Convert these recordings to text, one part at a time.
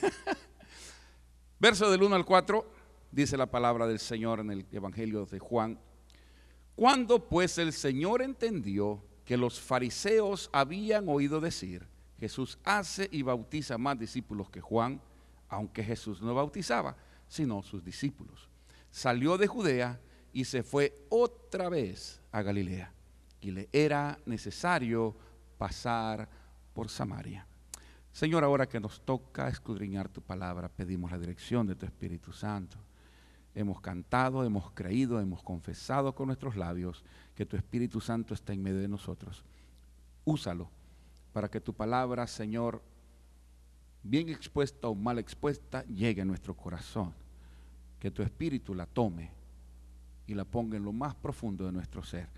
Verso del 1 al 4, dice la palabra del Señor en el Evangelio de Juan. Cuando pues el Señor entendió que los fariseos habían oído decir, Jesús hace y bautiza más discípulos que Juan, aunque Jesús no bautizaba, sino sus discípulos. Salió de Judea y se fue otra vez a Galilea. Y le era necesario pasar por Samaria. Señor, ahora que nos toca escudriñar tu palabra, pedimos la dirección de tu Espíritu Santo. Hemos cantado, hemos creído, hemos confesado con nuestros labios que tu Espíritu Santo está en medio de nosotros. Úsalo para que tu palabra, Señor, bien expuesta o mal expuesta, llegue a nuestro corazón. Que tu Espíritu la tome y la ponga en lo más profundo de nuestro ser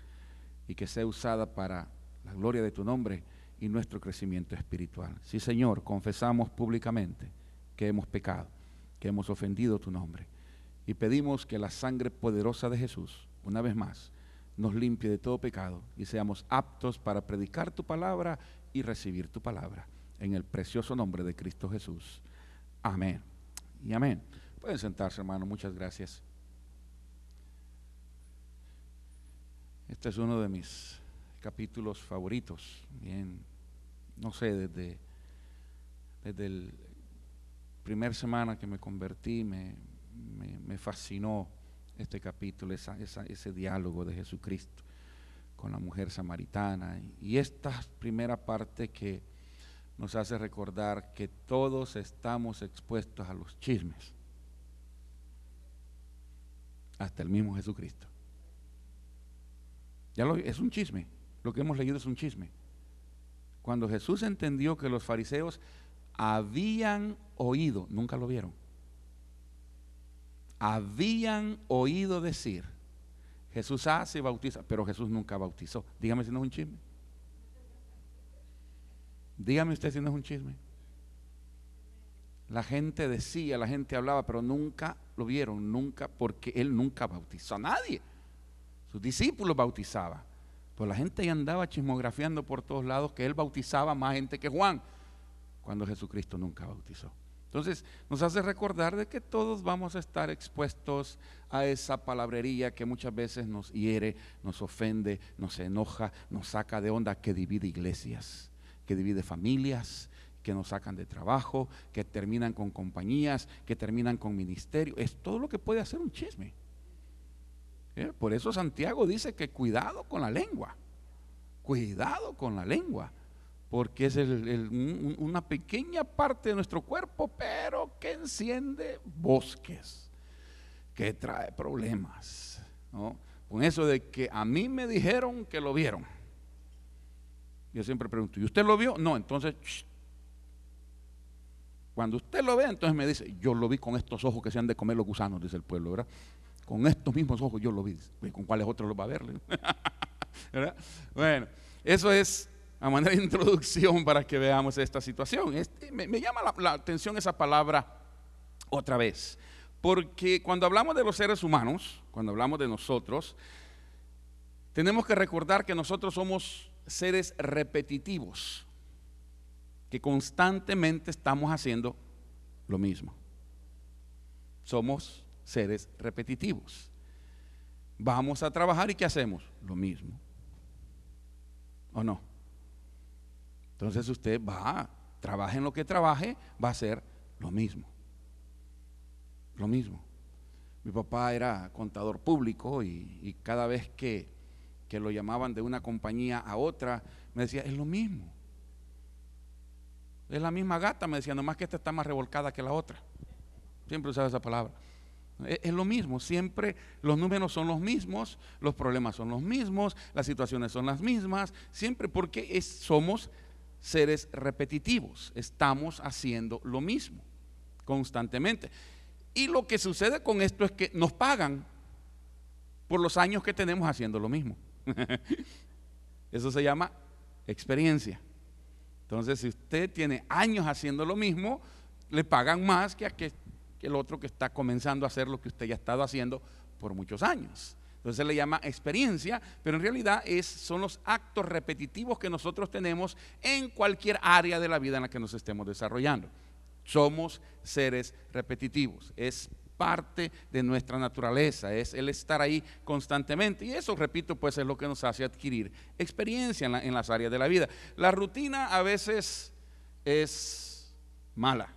y que sea usada para la gloria de tu nombre y nuestro crecimiento espiritual. Sí, Señor, confesamos públicamente que hemos pecado, que hemos ofendido tu nombre y pedimos que la sangre poderosa de Jesús, una vez más, nos limpie de todo pecado y seamos aptos para predicar tu palabra y recibir tu palabra. En el precioso nombre de Cristo Jesús. Amén. Y amén. Pueden sentarse, hermano. Muchas gracias. Este es uno de mis capítulos favoritos. Bien, no sé, desde, desde el primer semana que me convertí, me, me, fascinó este capítulo, ese diálogo de Jesucristo con la mujer samaritana. Y esta primera parte que nos hace recordar que todos estamos expuestos a los chismes, hasta el mismo Jesucristo. Ya lo, es un chisme, lo que hemos leído es un chisme. Cuando Jesús entendió que los fariseos habían oído, nunca lo vieron, habían oído decir, Jesús hace y bautiza, pero Jesús nunca bautizó. Dígame si no es un chisme. Dígame usted si no es un chisme. La gente decía, la gente hablaba, pero nunca lo vieron, nunca, porque él nunca bautizó a nadie. Sus discípulos bautizaban. Pues la gente ya andaba chismografiando por todos lados que él bautizaba más gente que Juan, cuando Jesucristo nunca bautizó. Entonces nos hace recordar de que todos vamos a estar expuestos a esa palabrería que muchas veces nos hiere, nos ofende, nos enoja, nos saca de onda, que divide iglesias, que divide familias, que nos sacan de trabajo, que terminan con compañías, que terminan con ministerio. Es todo lo que puede hacer un chisme. Por eso Santiago dice que cuidado con la lengua, cuidado con la lengua, porque es una pequeña parte de nuestro cuerpo, pero que enciende bosques, que trae problemas. Con eso de que a mí me dijeron que lo vieron. Yo siempre pregunto, ¿y usted lo vio? No, entonces, cuando usted lo ve, entonces me dice, yo lo vi con estos ojos que se han de comer los gusanos, dice el pueblo, ¿verdad? Con estos mismos ojos yo lo vi. ¿Con cuáles otros los va a ver? Bueno, eso es a manera de introducción para que veamos esta situación. Este, me, llama la, atención esa palabra otra vez. Porque cuando hablamos de los seres humanos, cuando hablamos de nosotros, tenemos que recordar que nosotros somos seres repetitivos, que constantemente estamos haciendo lo mismo. Somos seres repetitivos. Vamos a trabajar y ¿qué hacemos? Lo mismo. ¿O no? Entonces usted va, trabaje en lo que trabaje, va a ser lo mismo. Lo mismo. Mi papá era contador público y, cada vez que, que lo llamaban de una compañía a otra, me decía, es lo mismo. Es la misma gata, me decía, nomás que esta está más revolcada que la otra. Siempre usaba esa palabra. Es lo mismo, siempre los números son los mismos, los problemas son los mismos, las situaciones son las mismas, siempre porque somos seres repetitivos, estamos haciendo lo mismo constantemente. Y lo que sucede con esto es que nos pagan por los años que tenemos haciendo lo mismo. Eso se llama experiencia. Entonces, si usted tiene años haciendo lo mismo, le pagan más que a que el otro que está comenzando a hacer lo que usted ya ha estado haciendo por muchos años. Entonces se le llama experiencia, pero en realidad es, son los actos repetitivos que nosotros tenemos en cualquier área de la vida en la que nos estemos desarrollando. Somos seres repetitivos. Es parte de nuestra naturaleza, es el estar ahí constantemente. Y eso, repito, pues es lo que nos hace adquirir experiencia en, en las áreas de la vida. La rutina a veces es mala.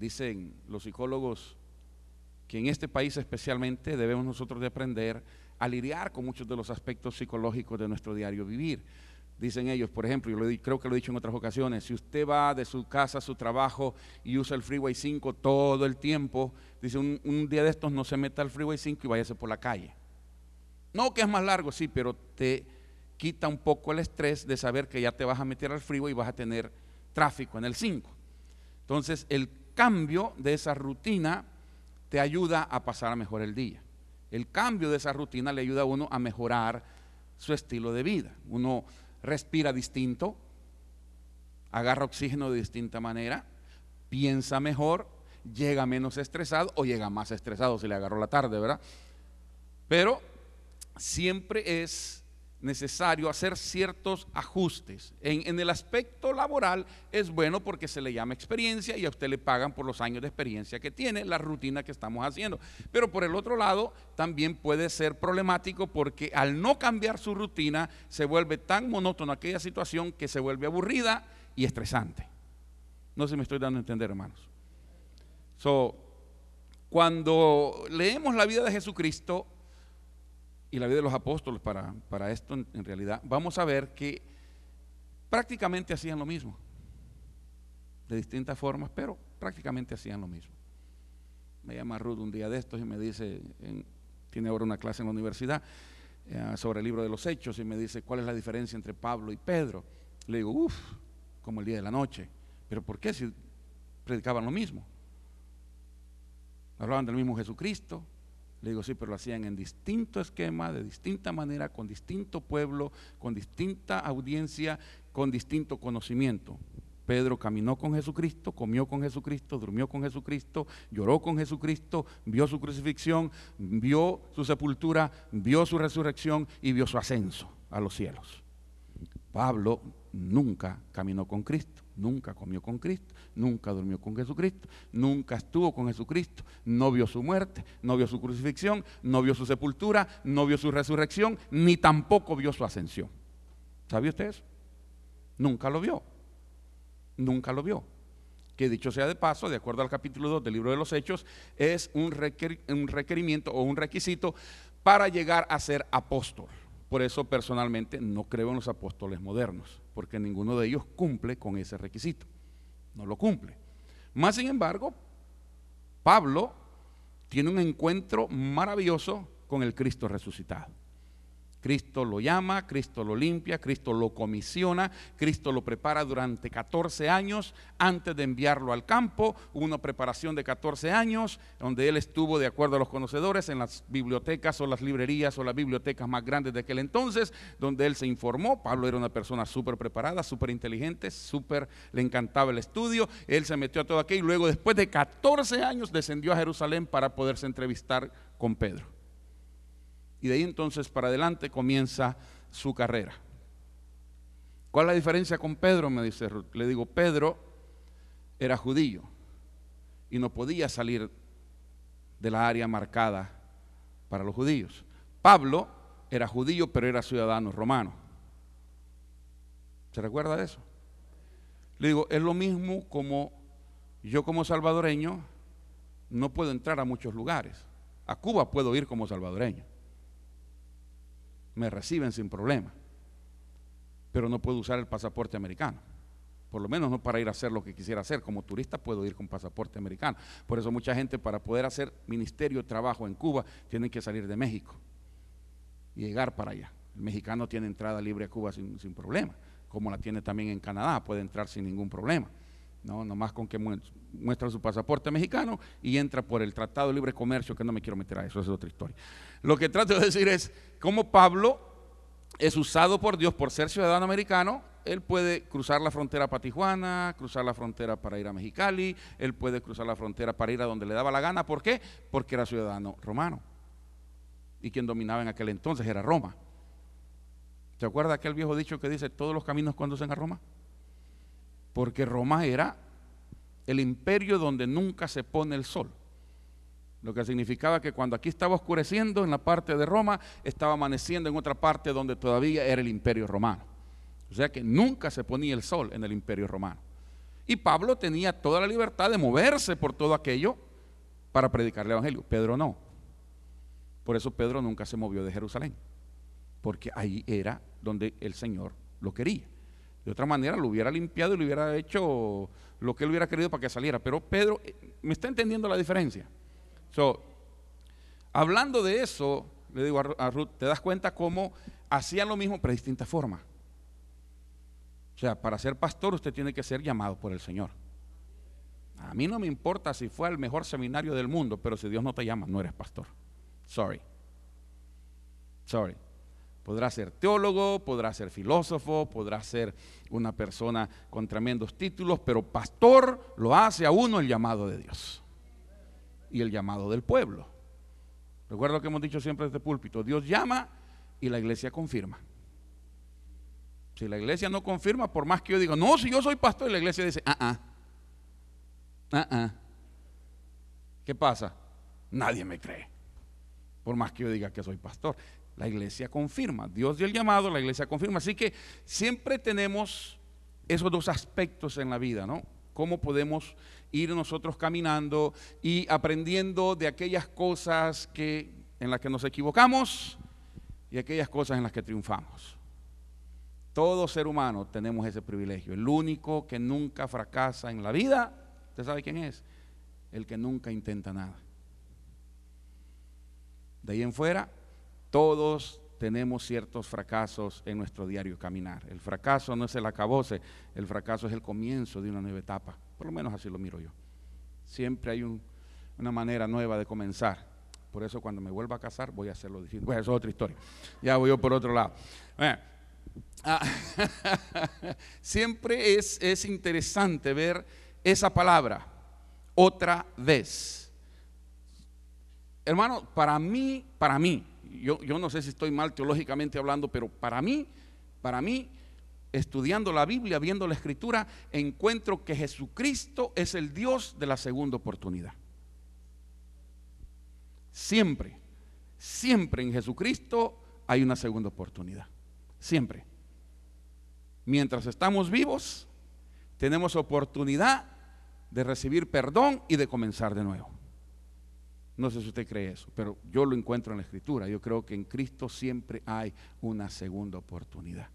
Dicen los psicólogos que en este país especialmente debemos nosotros de aprender a lidiar con muchos de los aspectos psicológicos de nuestro diario vivir. Dicen ellos, por ejemplo, yo creo que lo he dicho en otras ocasiones, si usted va de su casa a su trabajo y usa el Freeway 5 todo el tiempo, dice un, un día de estos no se meta al Freeway 5 y váyase por la calle. No que es más largo, sí, pero te quita un poco el estrés de saber que ya te vas a meter al freeway y vas a tener tráfico en el 5. Entonces, el cambio de esa rutina te ayuda a pasar mejor el día. El cambio de esa rutina le ayuda a uno a mejorar su estilo de vida. Uno respira distinto, agarra oxígeno de distinta manera, piensa mejor, llega menos estresado o llega más estresado si le agarró la tarde, ¿verdad? Pero siempre es necesario hacer ciertos ajustes. En, el aspecto laboral es bueno porque se le llama experiencia y a usted le pagan por los años de experiencia que tiene, la rutina que estamos haciendo. Pero por el otro lado, también puede ser problemático porque al no cambiar su rutina se vuelve tan monótono aquella situación que se vuelve aburrida y estresante. No si me estoy dando a entender, hermanos. Cuando leemos la vida de Jesucristo, y la vida de los apóstoles para, para esto en, realidad, vamos a ver que prácticamente hacían lo mismo, de distintas formas, pero prácticamente hacían lo mismo. Me llama Ruth un día de estos y me dice, tiene ahora una clase en la universidad eh, sobre el libro de los hechos y me dice, ¿cuál es la diferencia entre Pablo y Pedro? Le digo, uff, como el día de la noche. Pero ¿por qué si predicaban lo mismo? Hablaban del mismo Jesucristo, le digo, sí, pero lo hacían en distinto esquema, de distinta manera, con distinto pueblo, con distinta audiencia, con distinto conocimiento. Pedro caminó con Jesucristo, comió con Jesucristo, durmió con Jesucristo, lloró con Jesucristo, vio su crucifixión, vio su sepultura, vio su resurrección y vio su ascenso a los cielos. Pablo nunca caminó con Cristo, nunca comió con Cristo, nunca durmió con Jesucristo, nunca estuvo con Jesucristo, no vio su muerte, no vio su crucifixión, no vio su sepultura, no vio su resurrección, ni tampoco vio su ascensión. ¿Sabía usted eso? Nunca lo vio, nunca lo vio. Que dicho sea de paso, de acuerdo al capítulo 2 del libro de los Hechos, es un, un requerimiento o un requisito para llegar a ser apóstol. Por eso personalmente no creo en los apóstoles modernos, porque ninguno de ellos cumple con ese requisito. No lo cumple. Más sin embargo, Pablo tiene un encuentro maravilloso con el Cristo resucitado. Cristo lo llama, Cristo lo limpia, Cristo lo comisiona, Cristo lo prepara durante 14 años antes de enviarlo al campo, una preparación de 14 años, donde él estuvo, de acuerdo a los conocedores, en las bibliotecas o las librerías o las bibliotecas más grandes de aquel entonces, donde él se informó. Pablo era una persona súper preparada, súper inteligente, súper, le encantaba el estudio, él se metió a todo aquello y luego después de 14 años descendió a Jerusalén para poderse entrevistar con Pedro. Y de ahí entonces para adelante comienza su carrera. ¿Cuál es la diferencia con Pedro? Me dice Ruth. Le digo, Pedro era judío y no podía salir de la área marcada para los judíos. Pablo era judío, pero era ciudadano romano. ¿Se recuerda de eso? Le digo, es lo mismo como yo como salvadoreño no puedo entrar a muchos lugares. A Cuba puedo ir como salvadoreño me reciben sin problema. Pero no puedo usar el pasaporte americano. Por lo menos no para ir a hacer lo que quisiera hacer. Como turista puedo ir con pasaporte americano. Por eso mucha gente para poder hacer ministerio de trabajo en Cuba tiene que salir de México y llegar para allá. El mexicano tiene entrada libre a Cuba sin, sin problema, como la tiene también en Canadá, puede entrar sin ningún problema. No, nomás con que muestra su pasaporte mexicano y entra por el Tratado de Libre Comercio, que no me quiero meter a eso, es otra historia. Lo que trato de decir es cómo Pablo es usado por Dios por ser ciudadano americano, él puede cruzar la frontera para Tijuana, cruzar la frontera para ir a Mexicali, él puede cruzar la frontera para ir a donde le daba la gana. ¿Por qué? Porque era ciudadano romano. Y quien dominaba en aquel entonces era Roma. ¿Se acuerda aquel viejo dicho que dice, todos los caminos conducen a Roma? Porque Roma era el imperio donde nunca se pone el sol. Lo que significaba que cuando aquí estaba oscureciendo en la parte de Roma, estaba amaneciendo en otra parte donde todavía era el imperio romano. O sea que nunca se ponía el sol en el imperio romano. Y Pablo tenía toda la libertad de moverse por todo aquello para predicar el Evangelio. Pedro no. Por eso Pedro nunca se movió de Jerusalén, porque ahí era donde el Señor lo quería. De otra manera lo hubiera limpiado y lo hubiera hecho lo que él hubiera querido para que saliera. Pero Pedro, eh, ¿me está entendiendo la diferencia? So, hablando de eso, le digo a Ruth, te das cuenta cómo hacían lo mismo pero de distinta forma. O sea, para ser pastor usted tiene que ser llamado por el Señor. A mí no me importa si fue el mejor seminario del mundo, pero si Dios no te llama, no eres pastor. Sorry. Sorry. Podrá ser teólogo, podrá ser filósofo, podrá ser una persona con tremendos títulos, pero pastor lo hace a uno el llamado de Dios y el llamado del pueblo. Recuerdo que hemos dicho siempre desde púlpito, Dios llama y la iglesia confirma. Si la iglesia no confirma, por más que yo diga, no, si yo soy pastor, la iglesia dice, ah, ah, ah, ah. ¿Qué pasa? Nadie me cree, por más que yo diga que soy pastor. La iglesia confirma, Dios dio el llamado, la iglesia confirma. Así que siempre tenemos esos dos aspectos en la vida, ¿no? Cómo podemos ir nosotros caminando y aprendiendo de aquellas cosas que, en las que nos equivocamos y aquellas cosas en las que triunfamos. Todo ser humano tenemos ese privilegio. El único que nunca fracasa en la vida, ¿usted sabe quién es? El que nunca intenta nada. De ahí en fuera, todos tenemos ciertos fracasos en nuestro diario caminar. El fracaso no es el acabose, el fracaso es el comienzo de una nueva etapa. Por lo menos así lo miro yo. Siempre hay una manera nueva de comenzar. Por eso cuando me vuelva a casar voy a hacerlo distinto. Bueno, eso es otra historia. Ya voy yo por otro lado. Ah, siempre es, es interesante ver esa palabra otra vez. Hermano, para mí, para mí, yo, no sé si estoy mal teológicamente hablando, pero para mí, para mí, estudiando la Biblia, viendo la escritura, encuentro que Jesucristo es el Dios de la segunda oportunidad. Siempre, siempre en Jesucristo hay una segunda oportunidad. Siempre. Mientras estamos vivos, tenemos oportunidad de recibir perdón y de comenzar de nuevo. No sé si usted cree eso, pero yo lo encuentro en la escritura. Yo creo que en Cristo siempre hay una segunda oportunidad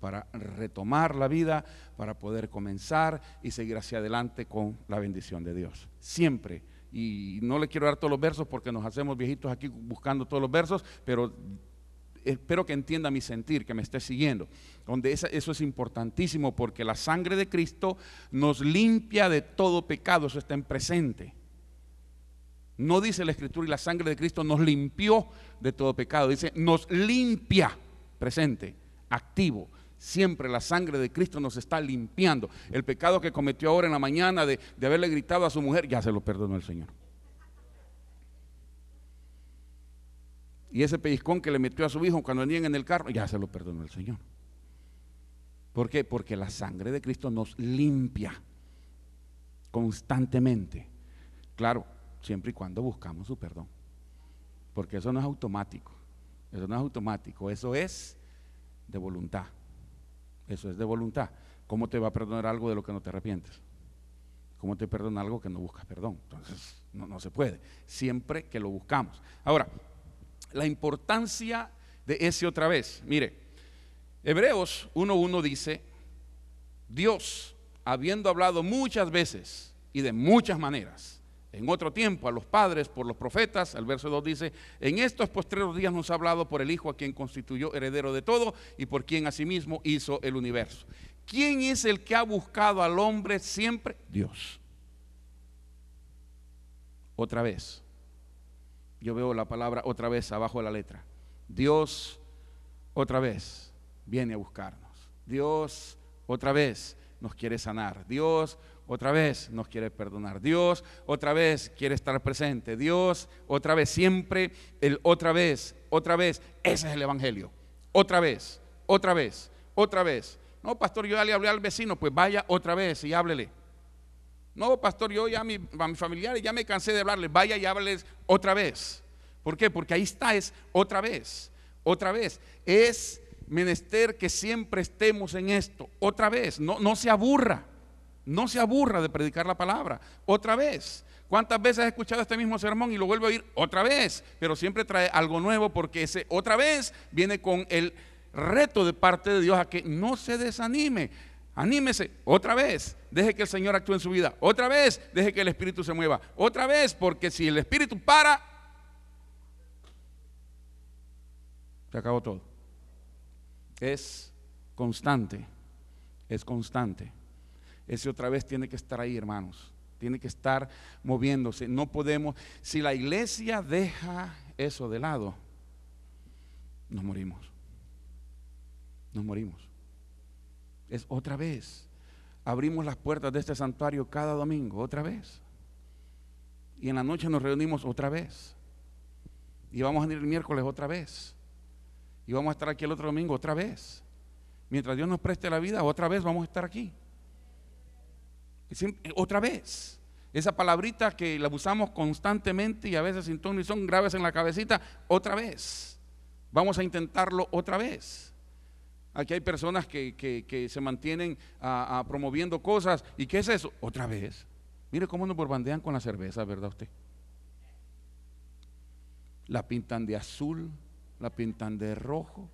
para retomar la vida, para poder comenzar y seguir hacia adelante con la bendición de Dios. Siempre. Y no le quiero dar todos los versos porque nos hacemos viejitos aquí buscando todos los versos, pero espero que entienda mi sentir, que me esté siguiendo. Donde eso es importantísimo porque la sangre de Cristo nos limpia de todo pecado, eso está en presente. No dice la escritura y la sangre de Cristo nos limpió de todo pecado, dice nos limpia, presente, activo. Siempre la sangre de Cristo nos está limpiando. El pecado que cometió ahora en la mañana de, de haberle gritado a su mujer, ya se lo perdonó el Señor. Y ese pellizcón que le metió a su hijo cuando venían en el carro, ya se lo perdonó el Señor. ¿Por qué? Porque la sangre de Cristo nos limpia constantemente. Claro, siempre y cuando buscamos su perdón. Porque eso no es automático. Eso no es automático. Eso es de voluntad. Eso es de voluntad. ¿Cómo te va a perdonar algo de lo que no te arrepientes? ¿Cómo te perdona algo que no buscas perdón? Entonces, no, no se puede. Siempre que lo buscamos. Ahora, la importancia de ese otra vez. Mire, Hebreos 1.1 dice, Dios, habiendo hablado muchas veces y de muchas maneras, en otro tiempo a los padres por los profetas, el verso 2 dice, en estos postreros días nos ha hablado por el Hijo a quien constituyó heredero de todo y por quien asimismo hizo el universo. ¿Quién es el que ha buscado al hombre siempre? Dios. Otra vez. Yo veo la palabra otra vez abajo de la letra. Dios otra vez viene a buscarnos. Dios otra vez nos quiere sanar. Dios otra vez nos quiere perdonar. Dios otra vez quiere estar presente. Dios otra vez, siempre el otra vez, otra vez. Ese es el Evangelio. Otra vez, otra vez, otra vez. No, pastor, yo ya le hablé al vecino, pues vaya otra vez y háblele. No, pastor, yo ya a, mi, a mis familiares ya me cansé de hablarles, vaya y hábleles otra vez. ¿Por qué? Porque ahí está, es otra vez, otra vez. Es menester que siempre estemos en esto, otra vez. No, no se aburra, no se aburra de predicar la palabra, otra vez. ¿Cuántas veces has escuchado este mismo sermón y lo vuelvo a oír otra vez? Pero siempre trae algo nuevo porque ese otra vez viene con el reto de parte de Dios a que no se desanime. Anímese otra vez, deje que el Señor actúe en su vida. Otra vez, deje que el Espíritu se mueva. Otra vez, porque si el Espíritu para, se acabó todo. Es constante, es constante. Ese otra vez tiene que estar ahí, hermanos. Tiene que estar moviéndose. No podemos, si la iglesia deja eso de lado, nos morimos. Nos morimos. Es otra vez. Abrimos las puertas de este santuario cada domingo, otra vez. Y en la noche nos reunimos otra vez. Y vamos a ir el miércoles otra vez. Y vamos a estar aquí el otro domingo otra vez. Mientras Dios nos preste la vida, otra vez vamos a estar aquí. Otra vez. Esa palabrita que la usamos constantemente y a veces sin tono y son graves en la cabecita, otra vez. Vamos a intentarlo otra vez. Aquí hay personas que, se mantienen promoviendo cosas. ¿Y qué es eso? Otra vez. Mire cómo nos borbandean con la cerveza, ¿verdad usted? La pintan de azul, la pintan de rojo,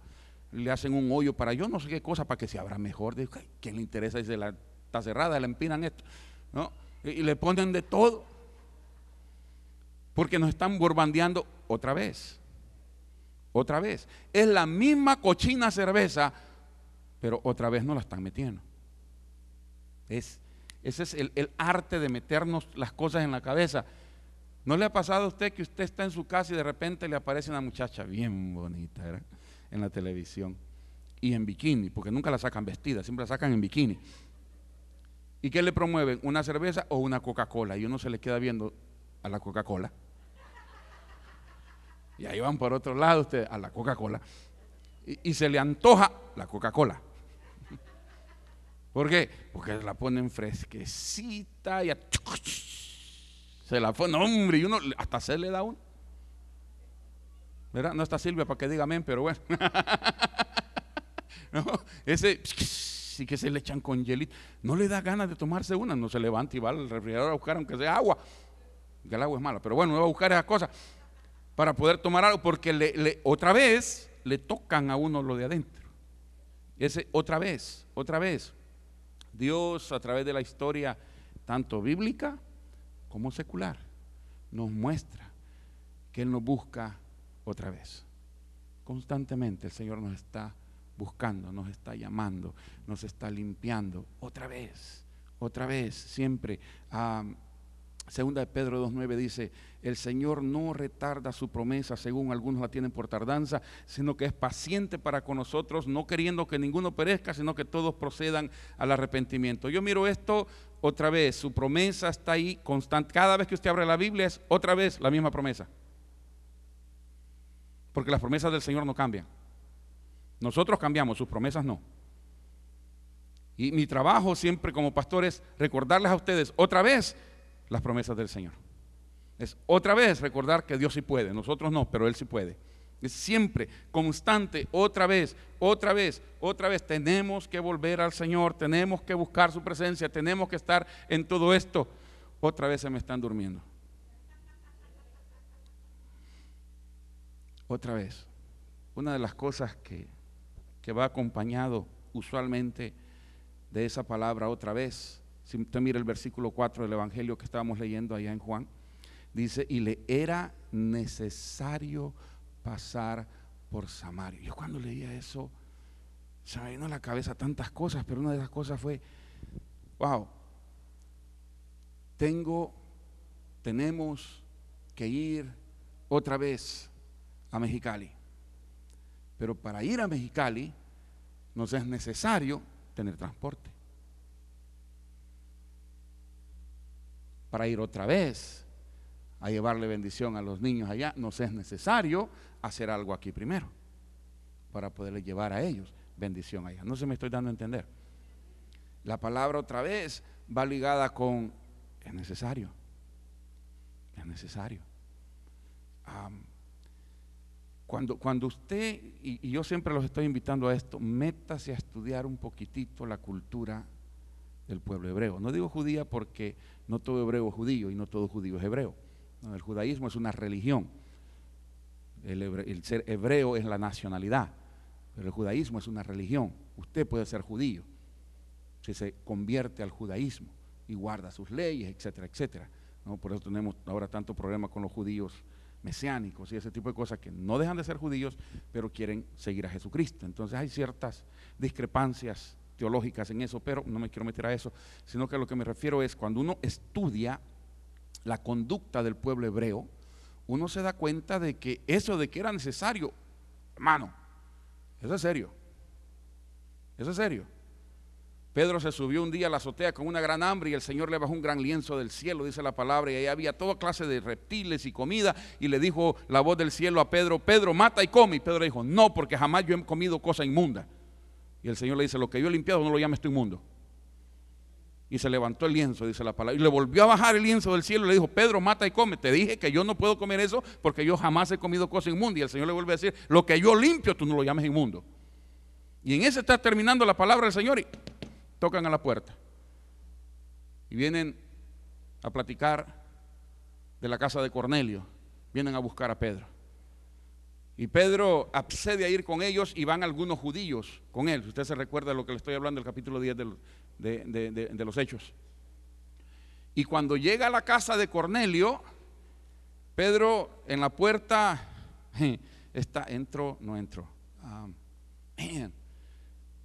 le hacen un hoyo para yo no sé qué cosa para que se abra mejor. ¿Quién le interesa? Dice, la, está cerrada, le empinan esto. ¿no? Y, le ponen de todo. Porque nos están borbandeando otra vez. Otra vez. Es la misma cochina cerveza, pero otra vez no la están metiendo. Es, ese es el, el arte de meternos las cosas en la cabeza. ¿No le ha pasado a usted que usted está en su casa y de repente le aparece una muchacha bien bonita en la televisión y en bikini, porque nunca la sacan vestida, siempre la sacan en bikini? ¿Y qué le promueven? ¿Una cerveza o una Coca-Cola? Y uno se le queda viendo a la Coca-Cola. Y ahí van por otro lado usted a la Coca-Cola. Y, se le antoja la Coca-Cola. ¿Por qué? Porque la ponen fresquecita y a se la no, hombre, y uno hasta se le da uno. ¿Verdad? No está Silvia para que diga amén, pero bueno. no, ese sí que se le echan con hielito. No le da ganas de tomarse una, no se levanta y va al refrigerador a buscar aunque sea agua. Que el agua es mala, pero bueno, va a buscar esa cosa para poder tomar algo, porque otra vez le tocan a uno lo de adentro. Ese otra vez, otra vez. Dios a través de la historia, tanto bíblica como secular, nos muestra que Él nos busca otra vez. Constantemente el Señor nos está buscando, nos está llamando, nos está limpiando otra vez, otra vez, siempre. segunda de Pedro 2.9 dice, el Señor no retarda su promesa, según algunos la tienen por tardanza, sino que es paciente para con nosotros, no queriendo que ninguno perezca, sino que todos procedan al arrepentimiento. Yo miro esto otra vez, su promesa está ahí constante. Cada vez que usted abre la Biblia es otra vez la misma promesa. Porque las promesas del Señor no cambian. Nosotros cambiamos, sus promesas no. Y mi trabajo siempre como pastor es recordarles a ustedes otra vez las promesas del Señor. Es otra vez recordar que Dios sí puede, nosotros no, pero Él sí puede. Es siempre, constante, otra vez, otra vez, otra vez. Tenemos que volver al Señor, tenemos que buscar su presencia, tenemos que estar en todo esto. Otra vez se me están durmiendo. Otra vez. Una de las cosas que, que va acompañado usualmente de esa palabra otra vez, si usted mira el versículo 4 del Evangelio que estábamos leyendo allá en Juan, dice, y le era necesario pasar por Samaria. Yo cuando leía eso, se me vino a la cabeza tantas cosas, pero una de las cosas fue, wow, tengo, tenemos que ir otra vez a Mexicali. Pero para ir a Mexicali nos es necesario tener transporte. Para ir otra vez a llevarle bendición a los niños allá, nos es necesario hacer algo aquí primero para poderle llevar a ellos. bendición allá. No se me estoy dando a entender. La palabra otra vez va ligada con es necesario. Es necesario. Cuando, cuando usted, y, yo siempre los estoy invitando a esto, métase a estudiar un poquitito la cultura del pueblo hebreo. No digo judía porque no todo hebreo es judío y no todo judío es hebreo. el judaísmo es una religión. El, ser hebreo es la nacionalidad, pero el judaísmo es una religión. Usted puede ser judío si se convierte al judaísmo y guarda sus leyes, etcétera, etcétera. ¿no? Por eso tenemos ahora tanto problema con los judíos mesiánicos y ese tipo de cosas que no dejan de ser judíos, pero quieren seguir a Jesucristo. Entonces hay ciertas discrepancias teológicas en eso, pero no me quiero meter a eso, sino que a lo que me refiero es cuando uno estudia la conducta del pueblo hebreo, uno se da cuenta de que eso de que era necesario, hermano, eso es serio. Eso es serio. Pedro se subió un día a la azotea con una gran hambre y el Señor le bajó un gran lienzo del cielo, dice la palabra, y ahí había toda clase de reptiles y comida. Y le dijo la voz del cielo a Pedro, Pedro, mata y come. Y Pedro dijo, no, porque jamás yo he comido cosa inmunda. Y el Señor le dice, lo que yo he limpiado no lo llames tú inmundo. Y se levantó el lienzo, dice la palabra. Y le volvió a bajar el lienzo del cielo y le dijo, Pedro, mata y come. Te dije que yo no puedo comer eso porque yo jamás he comido cosa inmunda. Y el Señor le vuelve a decir, lo que yo limpio, tú no lo llames inmundo. Y en ese está terminando la palabra del Señor y tocan a la puerta. Y vienen a platicar de la casa de Cornelio. Vienen a buscar a Pedro. Y Pedro accede a ir con ellos y van algunos judíos con él. Usted se recuerda de lo que le estoy hablando, el capítulo 10 del, de, los hechos. Y cuando llega a la casa de Cornelio, Pedro en la puerta está, entro, no entro. Ah,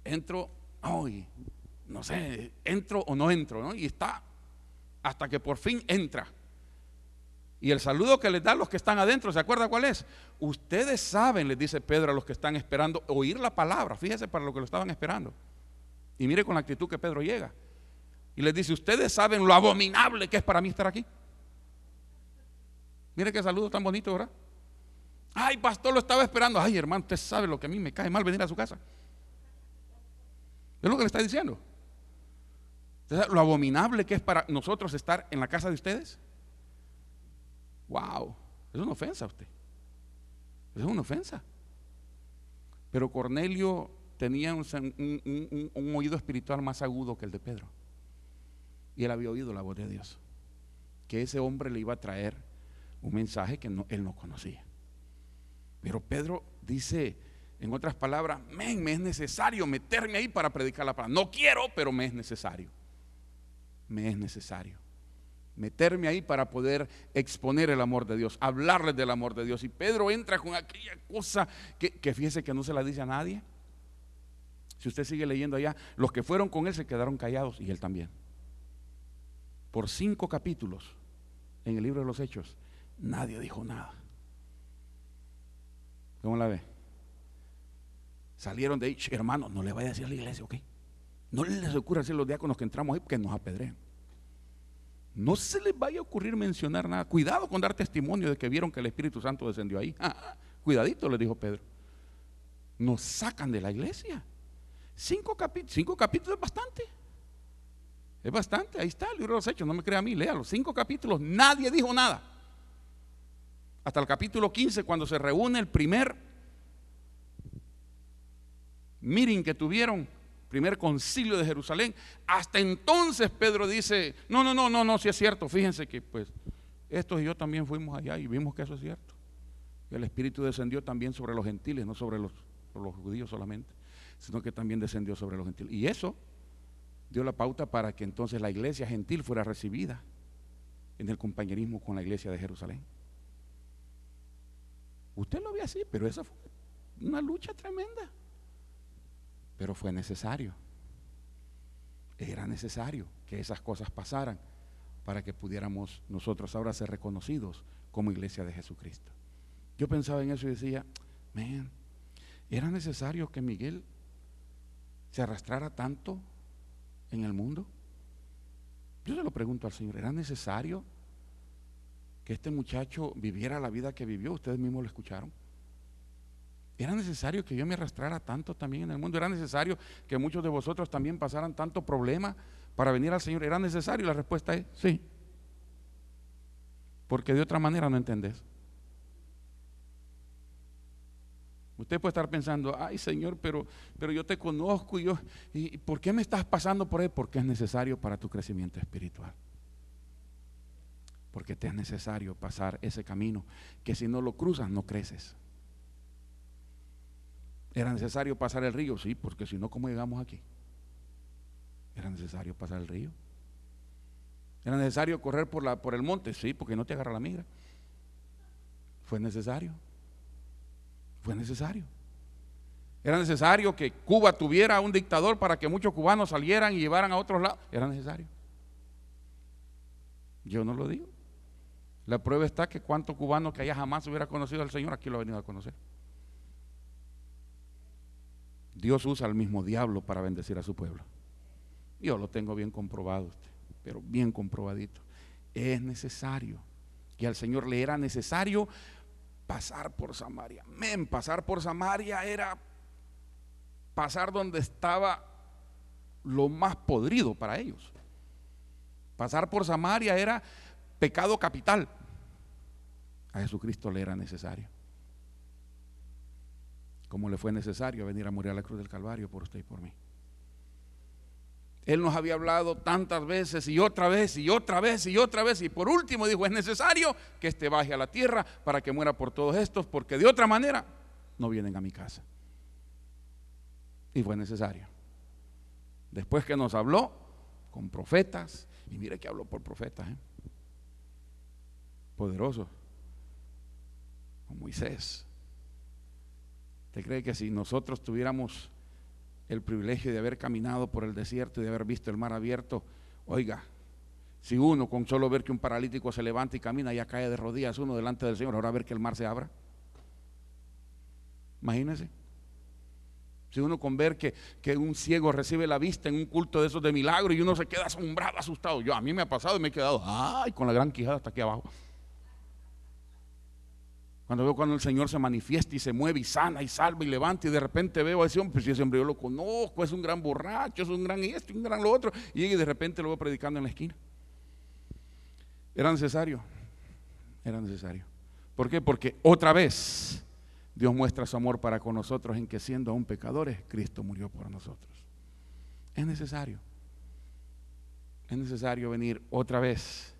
entro, hoy, no sé, entro o no entro, ¿no? Y está hasta que por fin entra. Y el saludo que les da a los que están adentro, ¿se acuerda cuál es? Ustedes saben, les dice Pedro a los que están esperando, oír la palabra. Fíjese para lo que lo estaban esperando. Y mire con la actitud que Pedro llega. Y les dice, ustedes saben lo abominable que es para mí estar aquí. Mire qué saludo tan bonito, ¿verdad? Ay, pastor, lo estaba esperando. Ay, hermano, usted sabe lo que a mí me cae mal venir a su casa. Es lo que le está diciendo. Lo abominable que es para nosotros estar en la casa de ustedes. Wow, es una ofensa a usted. Es una ofensa. Pero Cornelio tenía un, oído espiritual más agudo que el de Pedro. Y él había oído la voz de Dios. Que ese hombre le iba a traer un mensaje que él no conocía. Pero Pedro dice, en otras palabras, me es necesario meterme ahí para predicar la palabra. No quiero, pero me es necesario. Me es necesario. Meterme ahí para poder exponer el amor de Dios, hablarles del amor de Dios. Y Pedro entra con aquella cosa que, fíjese que no se la dice a nadie. Si usted sigue leyendo allá, los que fueron con él se quedaron callados y él también. Por cinco capítulos en el libro de los Hechos, nadie dijo nada. ¿Cómo la ve? Salieron de ahí, hermano, no le vaya a decir a la iglesia, ¿ok? No les ocurra a los diáconos que entramos ahí que nos apedreen. No se les vaya a ocurrir mencionar nada. Cuidado con dar testimonio de que vieron que el Espíritu Santo descendió ahí. cuidadito, le dijo Pedro. Nos sacan de la iglesia. Cinco, capítulos, cinco capítulos es bastante. Es bastante, ahí está el libro de los hechos, no me crea a mí, léalo. Cinco capítulos, nadie dijo nada. Hasta el capítulo 15, cuando se reúne el primer meeting que tuvieron, primer concilio de Jerusalén, hasta entonces Pedro dice, no, no, no, no, no, si es cierto, fíjense que pues estos y yo también fuimos allá y vimos que eso es cierto. El Espíritu descendió también sobre los gentiles, no sobre los, sobre los judíos solamente sino que también descendió sobre los gentiles. Y eso dio la pauta para que entonces la iglesia gentil fuera recibida en el compañerismo con la iglesia de Jerusalén. Usted lo ve así, pero esa fue una lucha tremenda. Pero fue necesario. Era necesario que esas cosas pasaran para que pudiéramos nosotros ahora ser reconocidos como iglesia de Jesucristo. Yo pensaba en eso y decía, man, era necesario que Miguel se arrastrara tanto en el mundo? Yo se lo pregunto al Señor, ¿era necesario que este muchacho viviera la vida que vivió? Ustedes mismos lo escucharon. Era necesario que yo me arrastrara tanto también en el mundo. Era necesario que muchos de vosotros también pasaran tanto problema para venir al Señor. ¿Era necesario? La respuesta es sí. Porque de otra manera no entendés. Usted puede estar pensando, ay Señor, pero, pero yo te conozco y yo, ¿y por qué me estás pasando por ahí? Porque es necesario para tu crecimiento espiritual. Porque te es necesario pasar ese camino, que si no lo cruzas no creces. ¿Era necesario pasar el río? Sí, porque si no, ¿cómo llegamos aquí? ¿Era necesario pasar el río? ¿Era necesario correr por, la, por el monte? Sí, porque no te agarra la migra. Fue necesario. Fue necesario. Era necesario que Cuba tuviera un dictador para que muchos cubanos salieran y llevaran a otros lados. Era necesario. Yo no lo digo. La prueba está que cuánto cubano que haya jamás hubiera conocido al Señor, aquí lo ha venido a conocer. Dios usa al mismo diablo para bendecir a su pueblo. Yo lo tengo bien comprobado, pero bien comprobadito. Es necesario que al Señor le era necesario pasar por Samaria. Men, pasar por Samaria era pasar donde estaba lo más podrido para ellos. Pasar por Samaria era pecado capital. A Jesucristo le era necesario. Como le fue necesario venir a morir a la cruz del Calvario por usted y por mí. Él nos había hablado tantas veces y otra vez y otra vez y otra vez y por último dijo, es necesario que éste baje a la tierra para que muera por todos estos, porque de otra manera no vienen a mi casa. Y fue necesario. Después que nos habló con profetas, y mire que habló por profetas, ¿eh? poderosos, con Moisés. ¿Usted cree que si nosotros tuviéramos el privilegio de haber caminado por el desierto y de haber visto el mar abierto, oiga, si uno con solo ver que un paralítico se levanta y camina, ya cae de rodillas uno delante del Señor, ahora ver que el mar se abra. Imagínense. Si uno con ver que, que, un ciego recibe la vista en un culto de esos de milagro y uno se queda asombrado, asustado. Yo a mí me ha pasado y me he quedado, ay, con la gran quijada hasta aquí abajo. Cuando veo cuando el Señor se manifiesta y se mueve y sana y salva y levanta y de repente veo a ese hombre, pues ese hombre yo lo conozco, es un gran borracho, es un gran esto, un gran lo otro, y de repente lo veo predicando en la esquina. Era necesario, era necesario. ¿Por qué? Porque otra vez Dios muestra su amor para con nosotros en que siendo aún pecadores, Cristo murió por nosotros. Es necesario. Es necesario venir otra vez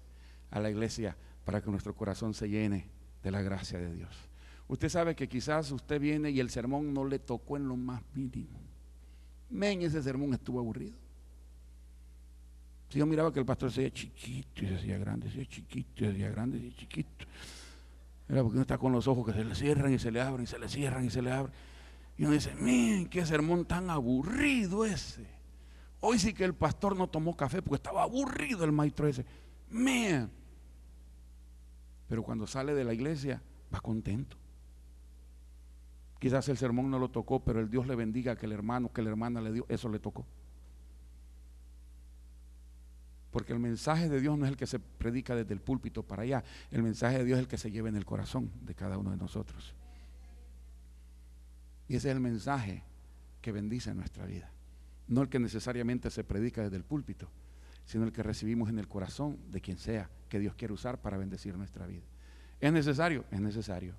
a la iglesia para que nuestro corazón se llene de la gracia de Dios. Usted sabe que quizás usted viene y el sermón no le tocó en lo más mínimo. Men, ese sermón estuvo aburrido. Si yo miraba que el pastor se chiquito y se grande, se chiquito y se grande, y chiquito. Era porque uno está con los ojos que se le cierran y se le abren y se le cierran y se le abren. Y uno dice, men, qué sermón tan aburrido ese. Hoy sí que el pastor no tomó café porque estaba aburrido el maestro ese. Men, pero cuando sale de la iglesia va contento. Quizás el sermón no lo tocó, pero el Dios le bendiga que el hermano, que la hermana le dio, eso le tocó. Porque el mensaje de Dios no es el que se predica desde el púlpito para allá. El mensaje de Dios es el que se lleva en el corazón de cada uno de nosotros. Y ese es el mensaje que bendice nuestra vida. No el que necesariamente se predica desde el púlpito, sino el que recibimos en el corazón de quien sea que Dios quiere usar para bendecir nuestra vida. ¿Es necesario? Es necesario.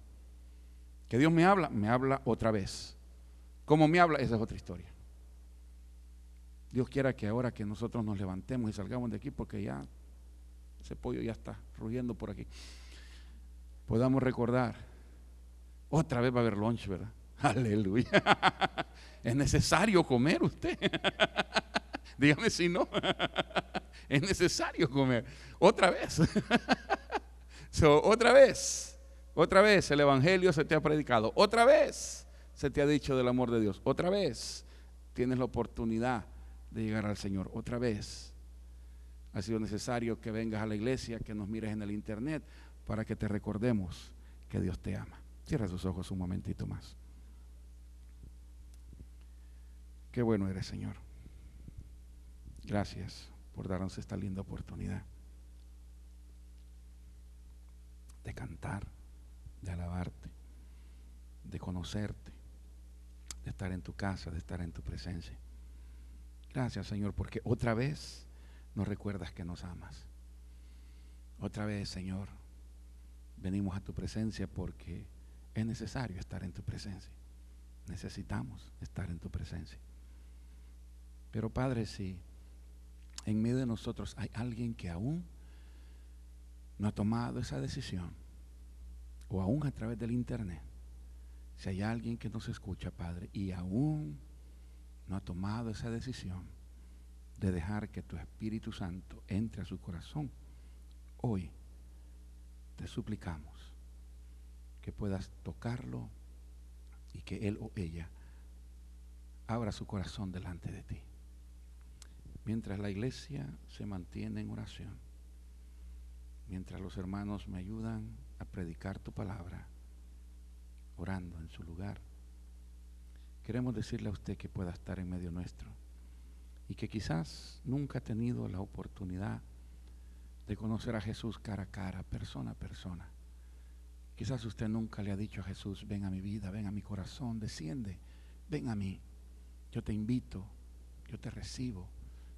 Que Dios me habla, me habla otra vez. ¿Cómo me habla? Esa es otra historia. Dios quiera que ahora que nosotros nos levantemos y salgamos de aquí, porque ya ese pollo ya está rugiendo por aquí, podamos recordar, otra vez va a haber lunch, ¿verdad? Aleluya. Es necesario comer usted. Dígame si no. Es necesario comer. Otra vez. otra vez. Otra vez el Evangelio se te ha predicado. Otra vez se te ha dicho del amor de Dios. Otra vez tienes la oportunidad de llegar al Señor. Otra vez ha sido necesario que vengas a la iglesia, que nos mires en el internet, para que te recordemos que Dios te ama. Cierra sus ojos un momentito más. Qué bueno eres, Señor. Gracias por darnos esta linda oportunidad de cantar, de alabarte, de conocerte, de estar en tu casa, de estar en tu presencia. Gracias, Señor, porque otra vez nos recuerdas que nos amas. Otra vez, Señor, venimos a tu presencia porque es necesario estar en tu presencia. Necesitamos estar en tu presencia. Pero Padre, si en medio de nosotros hay alguien que aún no ha tomado esa decisión, o aún a través del Internet, si hay alguien que nos escucha, Padre, y aún no ha tomado esa decisión de dejar que tu Espíritu Santo entre a su corazón, hoy te suplicamos que puedas tocarlo y que él o ella abra su corazón delante de ti. Mientras la iglesia se mantiene en oración, mientras los hermanos me ayudan a predicar tu palabra, orando en su lugar, queremos decirle a usted que pueda estar en medio nuestro y que quizás nunca ha tenido la oportunidad de conocer a Jesús cara a cara, persona a persona. Quizás usted nunca le ha dicho a Jesús, ven a mi vida, ven a mi corazón, desciende, ven a mí. Yo te invito, yo te recibo,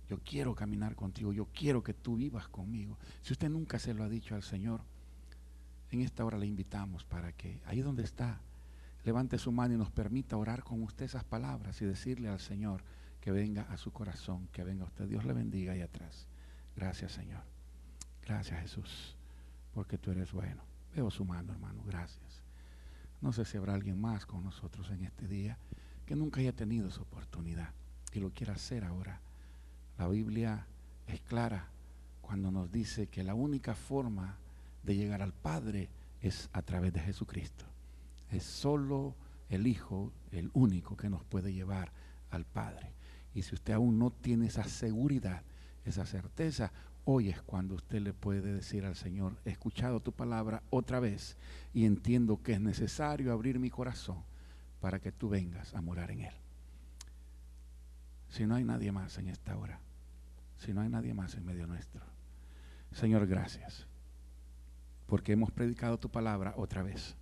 yo quiero caminar contigo, yo quiero que tú vivas conmigo. Si usted nunca se lo ha dicho al Señor, en esta hora le invitamos para que ahí donde está, levante su mano y nos permita orar con usted esas palabras y decirle al Señor que venga a su corazón, que venga usted. Dios le bendiga ahí atrás. Gracias Señor. Gracias Jesús, porque tú eres bueno. Veo su mano, hermano. Gracias. No sé si habrá alguien más con nosotros en este día que nunca haya tenido esa oportunidad y lo quiera hacer ahora. La Biblia es clara cuando nos dice que la única forma de llegar al Padre es a través de Jesucristo. Es solo el Hijo, el único que nos puede llevar al Padre. Y si usted aún no tiene esa seguridad, esa certeza, hoy es cuando usted le puede decir al Señor, he escuchado tu palabra otra vez y entiendo que es necesario abrir mi corazón para que tú vengas a morar en él. Si no hay nadie más en esta hora, si no hay nadie más en medio nuestro, Señor, gracias, porque hemos predicado tu palabra otra vez.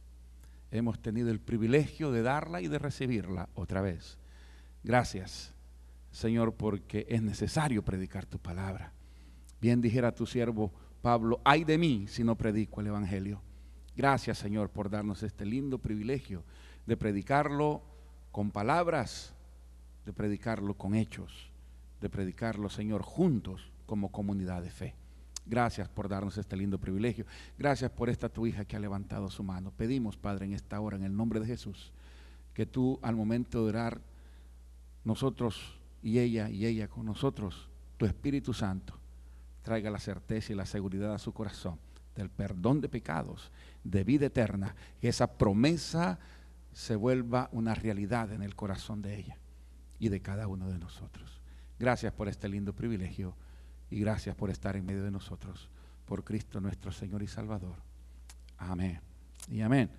Hemos tenido el privilegio de darla y de recibirla otra vez. Gracias, Señor, porque es necesario predicar tu palabra. Bien dijera tu siervo Pablo, ay de mí si no predico el Evangelio. Gracias, Señor, por darnos este lindo privilegio de predicarlo con palabras, de predicarlo con hechos, de predicarlo, Señor, juntos como comunidad de fe. Gracias por darnos este lindo privilegio. Gracias por esta tu hija que ha levantado su mano. Pedimos, Padre, en esta hora, en el nombre de Jesús, que tú al momento de orar, nosotros y ella y ella con nosotros, tu Espíritu Santo, traiga la certeza y la seguridad a su corazón del perdón de pecados, de vida eterna, que esa promesa se vuelva una realidad en el corazón de ella y de cada uno de nosotros. Gracias por este lindo privilegio y gracias por estar en medio de nosotros, por Cristo nuestro Señor y Salvador. Amén. Y amén.